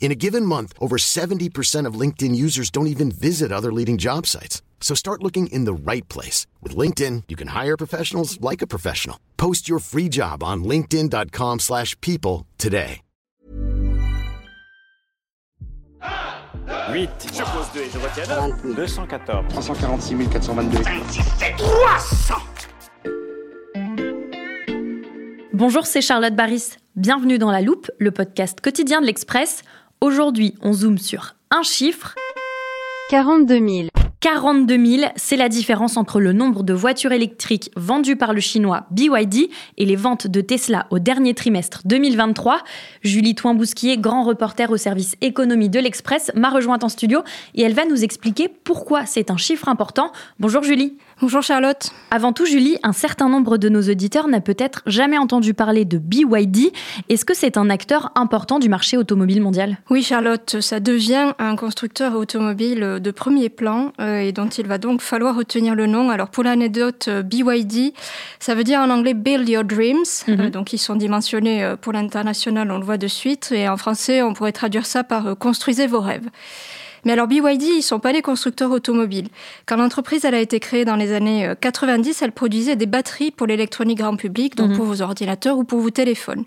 In a given month, over 70% of LinkedIn users don't even visit other leading job sites. So start looking in the right place. With LinkedIn, you can hire professionals like a professional. Post your free job on linkedin.com slash people today. 8. Je pose 2 et je retiens 214. 346 422. Bonjour, c'est Charlotte Baris. Bienvenue dans La Loupe, le podcast quotidien de l'Express. Aujourd'hui, on zoome sur un chiffre 42 000. 42 000, c'est la différence entre le nombre de voitures électriques vendues par le chinois BYD et les ventes de Tesla au dernier trimestre 2023. Julie Toin-Bousquier, grand reporter au service économie de l'Express, m'a rejointe en studio et elle va nous expliquer pourquoi c'est un chiffre important. Bonjour Julie. Bonjour Charlotte. Avant tout, Julie, un certain nombre de nos auditeurs n'a peut-être jamais entendu parler de BYD. Est-ce que c'est un acteur important du marché automobile mondial? Oui Charlotte, ça devient un constructeur automobile de premier plan euh, et dont il va donc falloir retenir le nom. Alors pour l'anecdote, euh, BYD, ça veut dire en anglais Build Your Dreams. Mhm. Euh, donc ils sont dimensionnés pour l'international, on le voit de suite. Et en français, on pourrait traduire ça par Construisez vos rêves. Mais alors BYD, ils sont pas des constructeurs automobiles. Quand l'entreprise elle a été créée dans les années euh, 90, elle produisait des batteries pour l'électronique grand public, donc Mhm. pour vos ordinateurs ou pour vos téléphones.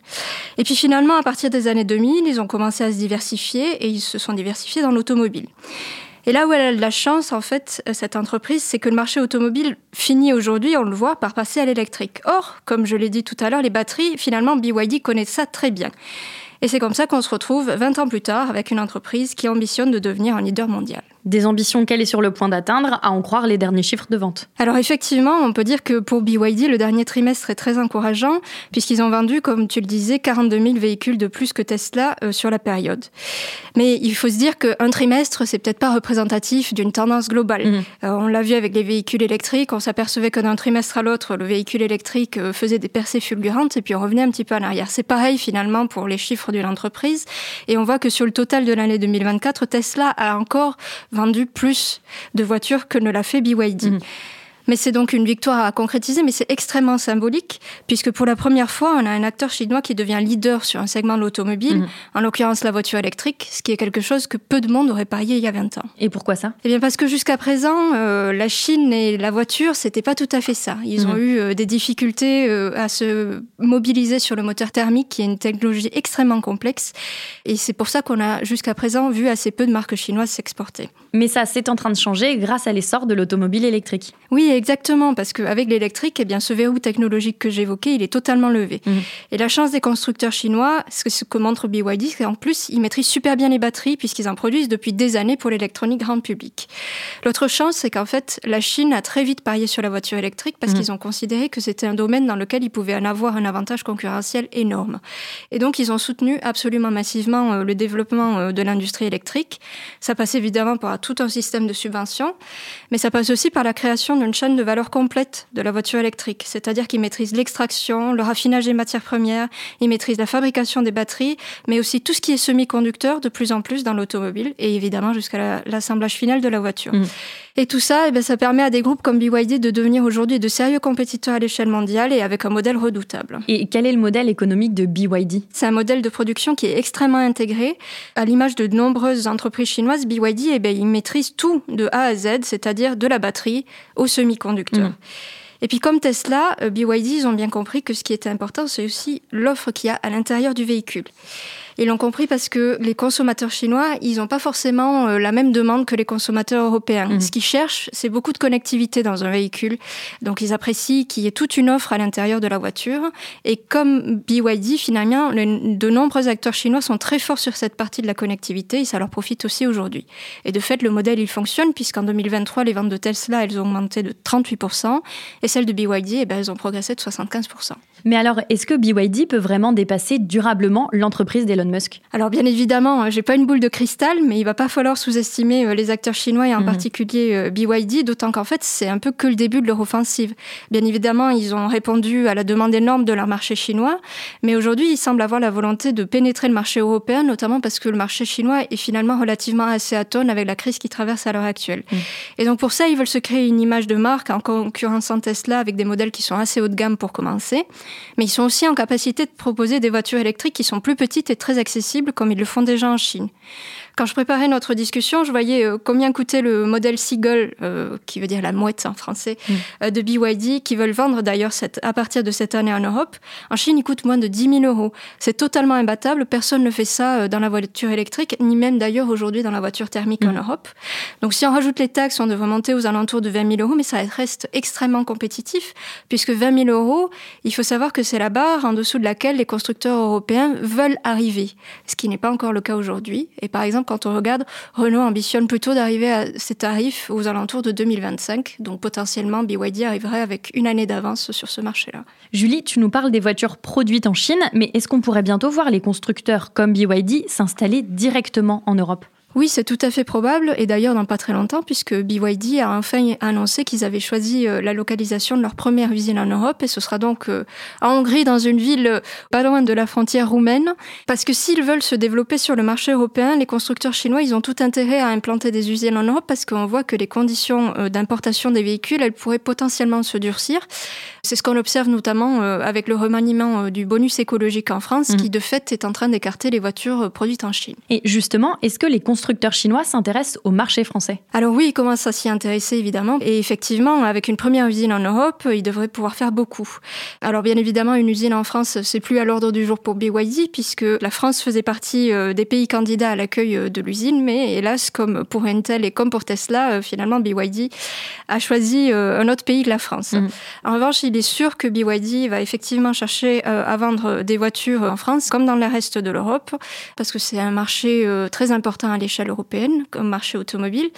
Et puis finalement, à partir des années 2000, ils ont commencé à se diversifier et ils se sont diversifiés dans l'automobile. Et là où elle a de la chance, en fait, euh, cette entreprise, c'est que le marché automobile finit aujourd'hui, on le voit, par passer à l'électrique. Or, comme je l'ai dit tout à l'heure, les batteries, finalement, BYD connaît ça très bien. Et c'est comme ça qu'on se retrouve 20 ans plus tard avec une entreprise qui ambitionne de devenir un leader mondial. Des ambitions qu'elle est sur le point d'atteindre, à en croire les derniers chiffres de vente. Alors effectivement, on peut dire que pour BYD, le dernier trimestre est très encourageant, puisqu'ils ont vendu, comme tu le disais, 42 000 véhicules de plus que Tesla euh, sur la période. Mais il faut se dire qu'un trimestre, c'est peut-être pas représentatif d'une tendance globale. Mhm. Euh, on l'a vu avec les véhicules électriques, on s'apercevait que d'un trimestre à l'autre, le véhicule électrique euh, faisait des percées fulgurantes et puis on revenait un petit peu en arrière. C'est pareil finalement pour les chiffres de l'entreprise. Et on voit que sur le total de l'année 2024, Tesla a encore vendu plus de voitures que ne l'a fait BYD. Mhm. Mais c'est donc une victoire à concrétiser, mais c'est extrêmement symbolique, puisque pour la première fois, on a un acteur chinois qui devient leader sur un segment de l'automobile, Mhm. en l'occurrence la voiture électrique, ce qui est quelque chose que peu de monde aurait parié il y a 20 ans. Et pourquoi ça? Eh bien parce que jusqu'à présent, euh, la Chine et la voiture, c'était pas tout à fait ça. Ils ont Mhm. eu euh, des difficultés euh, à se mobiliser sur le moteur thermique, qui est une technologie extrêmement complexe. Et c'est pour ça qu'on a jusqu'à présent vu assez peu de marques chinoises s'exporter. Mais ça, c'est en train de changer grâce à l'essor de l'automobile électrique. Oui, exactement, parce qu'avec l'électrique, eh bien, ce verrou technologique que j'évoquais, il est totalement levé. Mhm. Et la chance des constructeurs chinois, ce que- montre BYD, c'est qu'en plus, ils maîtrisent super bien les batteries, puisqu'ils en produisent depuis des années pour l'électronique grand public. L'autre chance, c'est qu'en fait, la Chine a très vite parié sur la voiture électrique, parce Mhm. qu'ils ont considéré que c'était un domaine dans lequel ils pouvaient en avoir un avantage concurrentiel énorme. Et donc, ils ont soutenu absolument massivement euh, le développement euh, de l'industrie électrique. Ça passe évidemment par tout un système de subventions, mais ça passe aussi par la création d'une chaîne de valeur complète de la voiture électrique. C'est-à-dire qu'ils maîtrisent l'extraction, le raffinage des matières premières, ils maîtrisent la fabrication des batteries, mais aussi tout ce qui est semi-conducteur de plus en plus dans l'automobile et évidemment jusqu'à la- l'assemblage final de la voiture. Mhm. Et tout ça, eh ben, ça permet à des groupes comme BYD de devenir aujourd'hui de sérieux compétiteurs à l'échelle mondiale et avec un modèle redoutable. Et quel est le modèle économique de BYD C'est un modèle de production qui est extrêmement intégré. À l'image de nombreuses entreprises chinoises, BYD, eh ben, ils maîtrisent tout de A à Z, c'est-à-dire de la batterie au Mhm. Et puis comme Tesla, euh, BYD, ils ont bien compris que ce qui était important, c'est aussi l'offre qu'il y a à l'intérieur du véhicule. Ils l'ont compris parce que les consommateurs chinois, ils n'ont pas forcément euh, la même demande que les consommateurs européens. Mhm. Ce qu'ils cherchent, c'est beaucoup de connectivité dans un véhicule. Donc ils apprécient qu'il y ait toute une offre à l'intérieur de la voiture. Et comme BYD, finalement, de nombreux acteurs chinois sont très forts sur cette partie de la connectivité et ça leur profite aussi aujourd'hui. Et de fait, le modèle, il fonctionne puisqu'en 2023, les ventes de Tesla, elles ont augmenté de 38% et celles de BYD, eh ben, elles ont progressé de 75%. Mais alors, est-ce que BYD peut vraiment dépasser durablement l'entreprise d'Elon Musk? Alors bien évidemment, hein, j'ai pas une boule de cristal, mais il va pas falloir sous-estimer euh, les acteurs chinois et en mhm. particulier euh, BYD, d'autant qu'en fait c'est un peu que le début de leur offensive. Bien évidemment, ils ont répondu à la demande énorme de leur marché chinois, mais aujourd'hui ils semblent avoir la volonté de pénétrer le marché européen, notamment parce que le marché chinois est finalement relativement assez atone avec la crise qui traverse à l'heure actuelle. Mhm. Et donc pour ça, ils veulent se créer une image de marque en concurrençant Tesla avec des modèles qui sont assez haut de gamme pour commencer mais ils sont aussi en capacité de proposer des voitures électriques qui sont plus petites et très accessibles comme ils le font déjà en Chine. Quand je préparais notre discussion, je voyais euh, combien coûtait le modèle Seagull, euh, qui veut dire la mouette en français, mm. euh, de BYD, qui veulent vendre d'ailleurs à partir de cette année en Europe. En Chine, il coûte moins de 10 000 euros. C'est totalement imbattable. Personne ne fait ça dans la voiture électrique, ni même d'ailleurs aujourd'hui dans la voiture thermique en mm. Europe. Donc si on rajoute les taxes, on devrait monter aux alentours de 20 000 euros, mais ça reste extrêmement compétitif, puisque 20 000 euros, il faut savoir que c'est la barre en dessous de laquelle les constructeurs européens veulent arriver, ce qui n'est pas encore le cas aujourd'hui. Et par exemple, quand on regarde, Renault ambitionne plutôt d'arriver à ces tarifs aux alentours de 2025. Donc potentiellement, BYD arriverait avec une année d'avance sur ce marché-là. Julie, tu nous parles des voitures produites en Chine, mais est-ce qu'on pourrait bientôt voir les constructeurs comme BYD s'installer directement en Europe? Oui, c'est tout à fait probable, et d'ailleurs dans pas très longtemps, puisque BYD a enfin annoncé qu'ils avaient choisi euh, la localisation de leur première usine en Europe, et ce sera donc euh, en Hongrie, dans une ville euh, pas loin de la frontière roumaine, parce que s'ils veulent se développer sur le marché européen, les constructeurs chinois, ils ont tout intérêt à implanter des usines en Europe, parce qu'on voit que les conditions d'importation des véhicules, elles pourraient potentiellement se durcir. C'est ce qu'on observe notamment avec le remaniement du bonus écologique en France, mmh. qui de fait est en train d'écarter les voitures produites en Chine. Et justement, est-ce que les constructeurs chinois s'intéressent au marché français Alors oui, ils commencent à s'y intéresser évidemment. Et effectivement, avec une première usine en Europe, ils devraient pouvoir faire beaucoup. Alors bien évidemment, une usine en France, c'est plus à l'ordre du jour pour BYD, puisque la France faisait partie euh, des pays candidats à l'accueil euh, de l'usine. Mais hélas, comme pour Intel et comme pour Tesla, euh, finalement, BYD a choisi un autre pays que la France. Mhm. En revanche, il est sûr que BYD va effectivement chercher à vendre des voitures en France, comme dans le reste de l'Europe, parce que c'est un marché très important à l'échelle européenne comme marché automobile.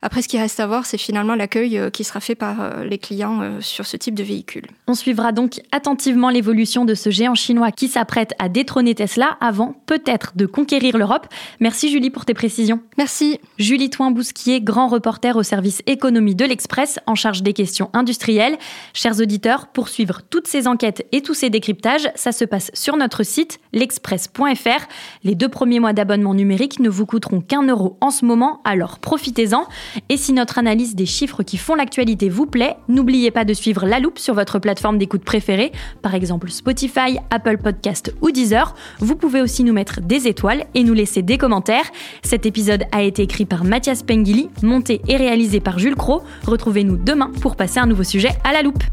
Après, ce qui reste à voir, c'est finalement l'accueil euh, qui sera fait par euh, les clients euh, sur ce type de véhicule. On suivra donc attentivement l'évolution de ce géant chinois qui s'apprête à détrôner Tesla avant peut-être de conquérir l'Europe. Merci Julie pour tes précisions. Merci. Julie Toin-Bousquier, grand reporter au service économie de l'Express en charge des questions industrielles. Chers auditeurs, pour suivre toutes ces enquêtes et tous ces décryptages, ça se passe sur notre site l'express.fr. Les deux premiers mois d'abonnement numérique ne vous coûteront qu'un en ce moment, alors profitez-en. Et si notre analyse des chiffres qui font l'actualité vous plaît, n'oubliez pas de suivre La Loupe sur votre plateforme d'écoute préférée, par exemple Spotify, Apple Podcast ou Deezer. Vous pouvez aussi nous mettre des étoiles et nous laisser des commentaires. Cet épisode a été écrit par Mathias Pengili, monté et réalisé par Jules Cro. Retrouvez-nous demain pour passer un nouveau sujet à La Loupe.